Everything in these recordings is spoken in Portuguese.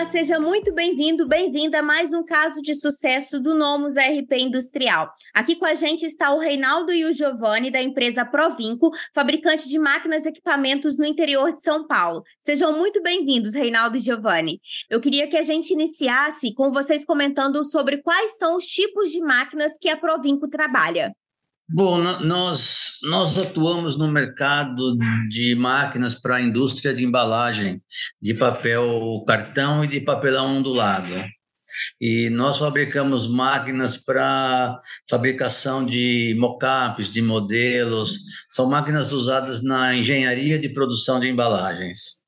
Olá, seja muito bem-vindo, bem-vinda a mais um caso de sucesso do Nomus RP Industrial. Aqui com a gente está o Reinaldo e o Giovanni da empresa Provinco, fabricante de máquinas e equipamentos no interior de São Paulo. Sejam muito bem-vindos, Reinaldo e Giovanni. Eu queria que a gente iniciasse com vocês comentando sobre quais são os tipos de máquinas que a Provinco trabalha. Bom, nós, nós atuamos no mercado de máquinas para a indústria de embalagem, de papel cartão e de papelão ondulado. E nós fabricamos máquinas para fabricação de mockups, de modelos, são máquinas usadas na engenharia de produção de embalagens.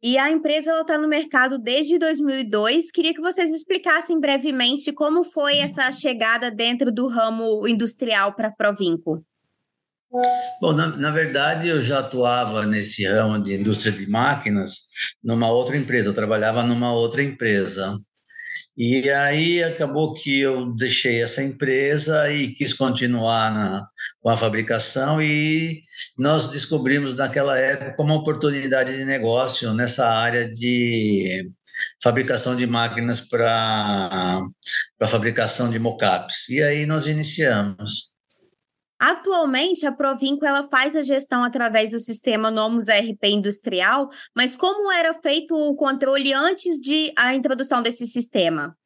E a empresa está no mercado desde 2002. Queria que vocês explicassem brevemente como foi essa chegada dentro do ramo industrial para a Provinco. Bom, na, na, verdade, eu já atuava nesse ramo de indústria de máquinas numa outra empresa, eu trabalhava numa outra empresa. E aí acabou que eu deixei essa empresa e quis continuar na, com a fabricação e nós descobrimos naquela época uma oportunidade de negócio nessa área de fabricação de máquinas para fabricação de mockups. E aí nós iniciamos. Atualmente, a Provinco ela faz a gestão através do sistema Nomus RP Industrial, mas como era feito o controle antes de a introdução desse sistema?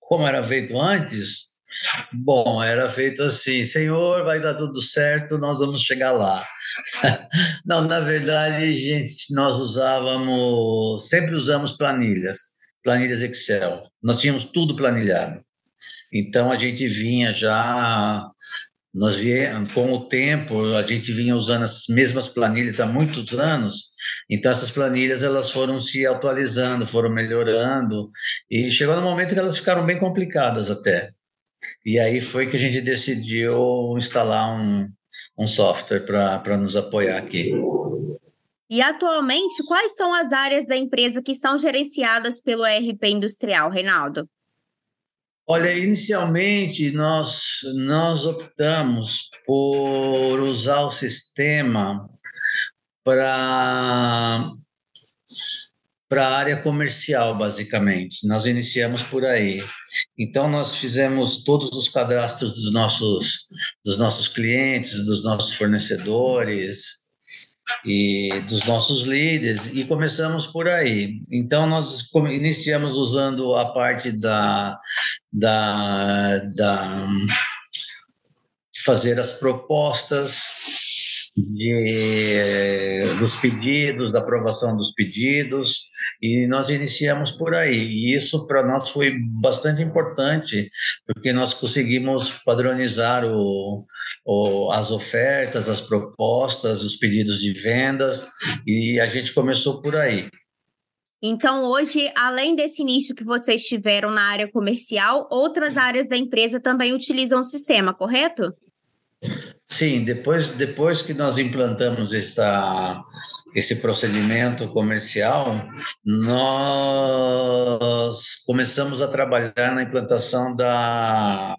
Como era feito antes? Bom, era feito assim, senhor, vai dar tudo certo, nós vamos chegar lá. Não, na verdade, gente, nós usávamos, sempre usamos planilhas, planilhas Excel. Nós tínhamos tudo planilhado. Então a gente vinha já nós viemos, com o tempo, a gente vinha usando as mesmas planilhas há muitos anos, então essas planilhas elas foram se atualizando, foram melhorando, e chegou no momento que elas ficaram bem complicadas até. E aí foi que a gente decidiu instalar um, um software para nos apoiar aqui. E atualmente, quais são as áreas da empresa que são gerenciadas pelo ERP industrial, Reinaldo? Olha, inicialmente nós, nós optamos por usar o sistema para para a área comercial, basicamente. Nós iniciamos por aí. Então, nós fizemos todos os cadastros dos nossos, dos nossos clientes, dos nossos fornecedores, e dos nossos líderes e começamos por aí. Então nós iniciamos usando a parte da, da, da fazer as propostas de, dos pedidos, da aprovação dos pedidos, e nós iniciamos por aí. E isso para nós foi bastante importante, porque nós conseguimos padronizar o, o, as ofertas, as propostas, os pedidos de vendas, e a gente começou por aí. Então, hoje, além desse início que vocês tiveram na área comercial, outras áreas da empresa também utilizam o sistema, correto? Sim, depois, depois que nós implantamos essa, esse procedimento comercial, nós começamos a trabalhar na implantação da,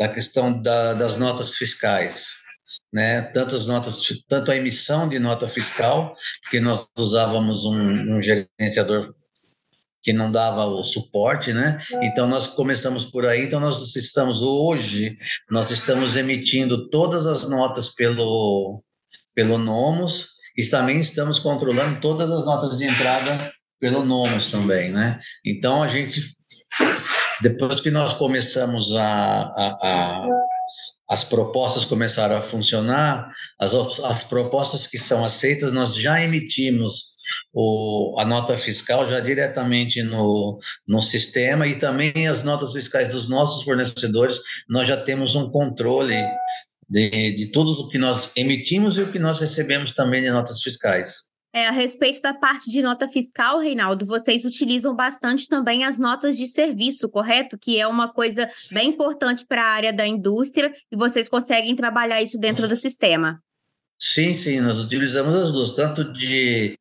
da questão da, das notas fiscais. Né, tantas notas, tanto a emissão de nota fiscal, porque nós usávamos um, um gerenciador que não dava o suporte, né? Então nós começamos por aí. Então nós estamos hoje, nós estamos emitindo todas as notas pelo pelo Nomos e também estamos controlando todas as notas de entrada pelo Nomos também, né? Então a gente depois que nós começamos a, a, a as propostas começaram a funcionar, as, as propostas que são aceitas, nós já emitimos o, a nota fiscal já diretamente no, no sistema e também as notas fiscais dos nossos fornecedores, nós já temos um controle de, de tudo o que nós emitimos e o que nós recebemos também de notas fiscais. É, a respeito da parte de nota fiscal, Reinaldo, vocês utilizam bastante também as notas de serviço, correto? Que é uma coisa bem importante para a área da indústria e vocês conseguem trabalhar isso dentro do sistema. Sim, sim, nós utilizamos as duas, tanto de,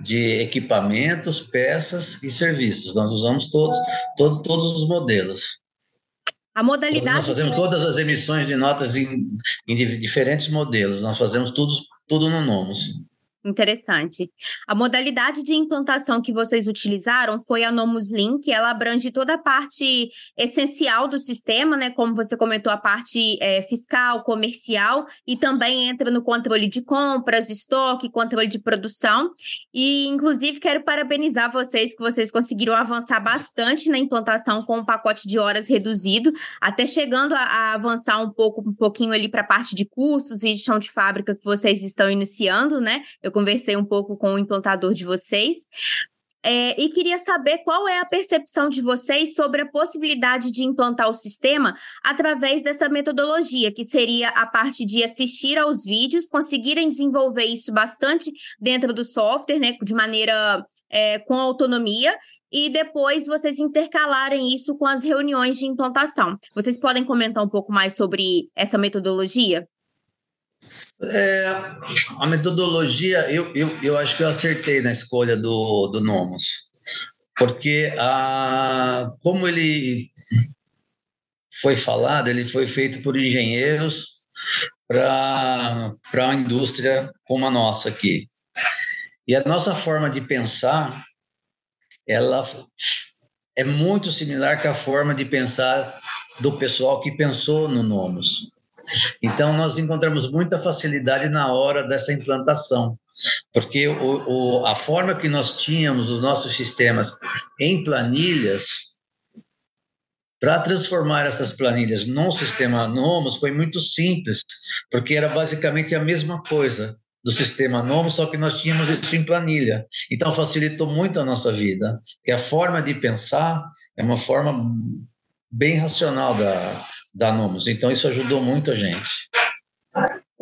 de equipamentos, peças e serviços. Nós usamos todos, todo, todos os modelos. A modalidade. Nós fazemos todas as emissões de notas em, em diferentes modelos, nós fazemos tudo, tudo no Nomos. Interessante. A modalidade de implantação que vocês utilizaram foi a Nomus Link, ela abrange toda a parte essencial do sistema, né? Como você comentou, a parte é, fiscal, comercial, e também entra no controle de compras, estoque, controle de produção. E, inclusive, quero parabenizar vocês que vocês conseguiram avançar bastante na implantação com o um pacote de horas reduzido, até chegando a, a avançar um pouco, um pouquinho ali para a parte de custos e de chão de fábrica que vocês estão iniciando, né? Eu conversei um pouco com o implantador de vocês. É, e queria saber qual é a percepção de vocês sobre a possibilidade de implantar o sistema através dessa metodologia, que seria a parte de assistir aos vídeos, conseguirem desenvolver isso bastante dentro do software, né, de maneira é, com autonomia, e depois vocês intercalarem isso com as reuniões de implantação. Vocês podem comentar um pouco mais sobre essa metodologia? É, a metodologia, eu, eu, eu acho que eu acertei na escolha do, do Nomos, porque a, como ele foi falado, ele foi feito por engenheiros para uma indústria como a nossa aqui. E a nossa forma de pensar, ela é muito similar com a forma de pensar do pessoal que pensou no Nomos. Então, nós encontramos muita facilidade na hora dessa implantação, porque o, o, a forma que nós tínhamos os nossos sistemas em planilhas, para transformar essas planilhas num sistema Nomos foi muito simples, porque era basicamente a mesma coisa do sistema Nomos, só que nós tínhamos isso em planilha. Então facilitou muito a nossa vida, que a forma de pensar é uma forma bem racional da, da Nomos. Então, isso ajudou muito a gente.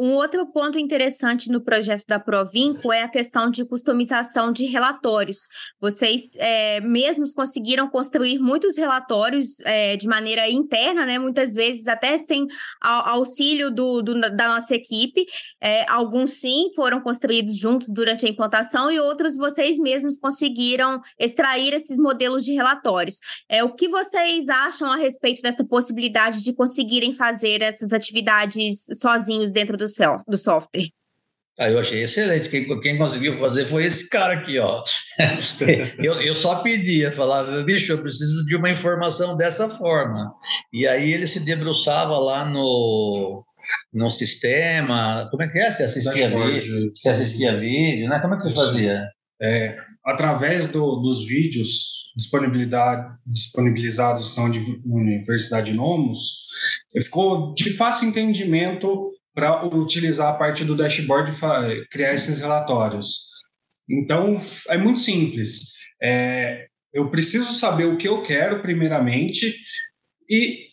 Um outro ponto interessante no projeto da Provinco é a questão de customização de relatórios. Vocês é, mesmos conseguiram construir muitos relatórios é, de maneira interna, né? muitas vezes até sem auxílio do, do da nossa equipe. É, alguns sim foram construídos juntos durante a implantação e outros vocês mesmos conseguiram extrair esses modelos de relatórios. É, o que vocês acham a respeito dessa possibilidade de conseguirem fazer essas atividades sozinhos dentro do do, do software. Ah, eu achei excelente. Quem, quem conseguiu fazer foi esse cara aqui, ó. eu, eu só pedia, falava, bicho, eu preciso de uma informação dessa forma. E aí ele se debruçava lá no, no sistema. Como é que é? Você assistia vídeo? Você assistia vídeo, né? Como é que você fazia? É, através do, dos vídeos disponibilizados na Universidade Nomos, ficou de fácil entendimento para utilizar a parte do dashboard e criar esses relatórios. Então, é muito simples. É, eu preciso saber o que eu quero, primeiramente, e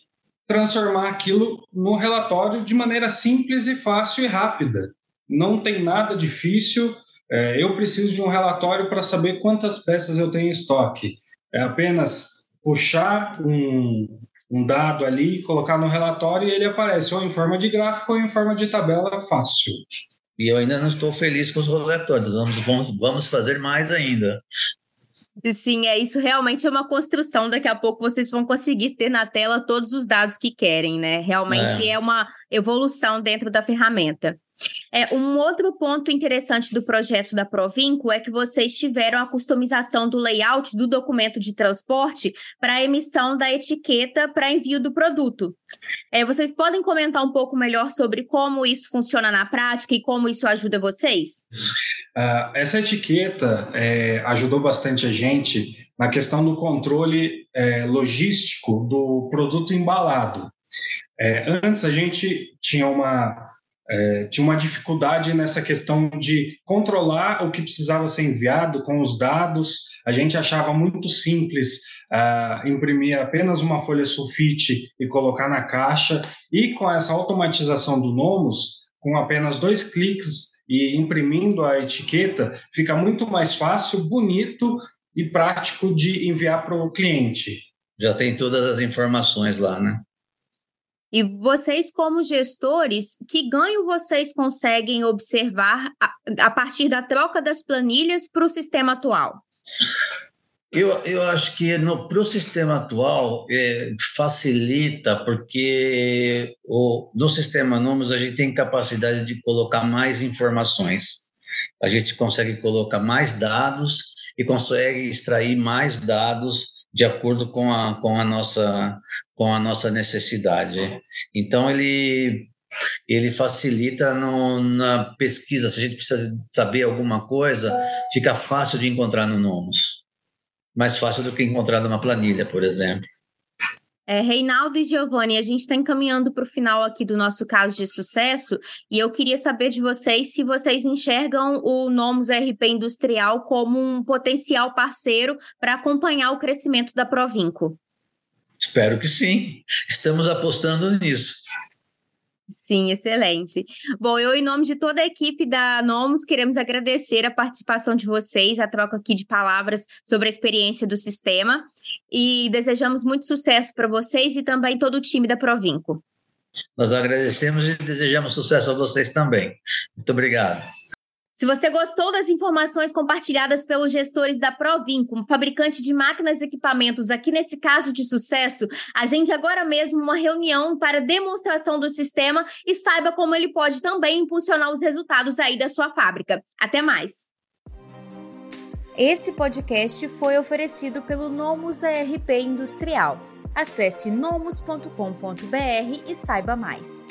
transformar aquilo no relatório de maneira simples e fácil e rápida. Não tem nada difícil. É, eu preciso de um relatório para saber quantas peças eu tenho em estoque. É apenas puxar um, um dado ali, colocar no relatório e ele aparece ou em forma de gráfico ou em forma de tabela fácil. E eu ainda não estou feliz com os relatórios, vamos, vamos, vamos fazer mais ainda. Sim, é isso realmente é uma construção. Daqui a pouco vocês vão conseguir ter na tela todos os dados que querem, né? Realmente é, é uma evolução dentro da ferramenta. É, um outro ponto interessante do projeto da Provinco é que vocês tiveram a customização do layout do documento de transporte para a emissão da etiqueta para envio do produto. É, vocês podem comentar um pouco melhor sobre como isso funciona na prática e como isso ajuda vocês? Uh, essa etiqueta é, ajudou bastante a gente na questão do controle é, logístico do produto embalado. É, antes a gente tinha uma é, tinha uma dificuldade nessa questão de controlar o que precisava ser enviado com os dados. A gente achava muito simples uh, imprimir apenas uma folha sulfite e colocar na caixa. E com essa automatização do Nomos, com apenas dois cliques e imprimindo a etiqueta, fica muito mais fácil, bonito e prático de enviar para o cliente. Já tem todas as informações lá, né? E vocês, como gestores, que ganho vocês conseguem observar a, a partir da troca das planilhas para o sistema atual? Eu, eu acho que para o sistema atual é, facilita, porque o, no sistema Nomos a gente tem capacidade de colocar mais informações. A gente consegue colocar mais dados e consegue extrair mais dados de acordo com a, com a, nossa, com a nossa necessidade. Então, ele, ele facilita no, na pesquisa. Se a gente precisa saber alguma coisa, fica fácil de encontrar no Nomos mais fácil do que encontrar numa planilha, por exemplo. É, Reinaldo e Giovanni, a gente está encaminhando para o final aqui do nosso caso de sucesso e eu queria saber de vocês se vocês enxergam o Nomos RP Industrial como um potencial parceiro para acompanhar o crescimento da Provinco. Espero que sim. Estamos apostando nisso. Sim, excelente. Bom, eu, em nome de toda a equipe da Nomos, queremos agradecer a participação de vocês, a troca aqui de palavras sobre a experiência do sistema e desejamos muito sucesso para vocês e também todo o time da Provinco. Nós agradecemos e desejamos sucesso a vocês também. Muito obrigado. Se você gostou das informações compartilhadas pelos gestores da Provin, como fabricante de máquinas e equipamentos, aqui nesse caso de sucesso, agende agora mesmo uma reunião para demonstração do sistema e saiba como ele pode também impulsionar os resultados aí da sua fábrica. Até mais! Esse podcast foi oferecido pelo Nomus ERP Industrial. Acesse nomus.com.br e saiba mais.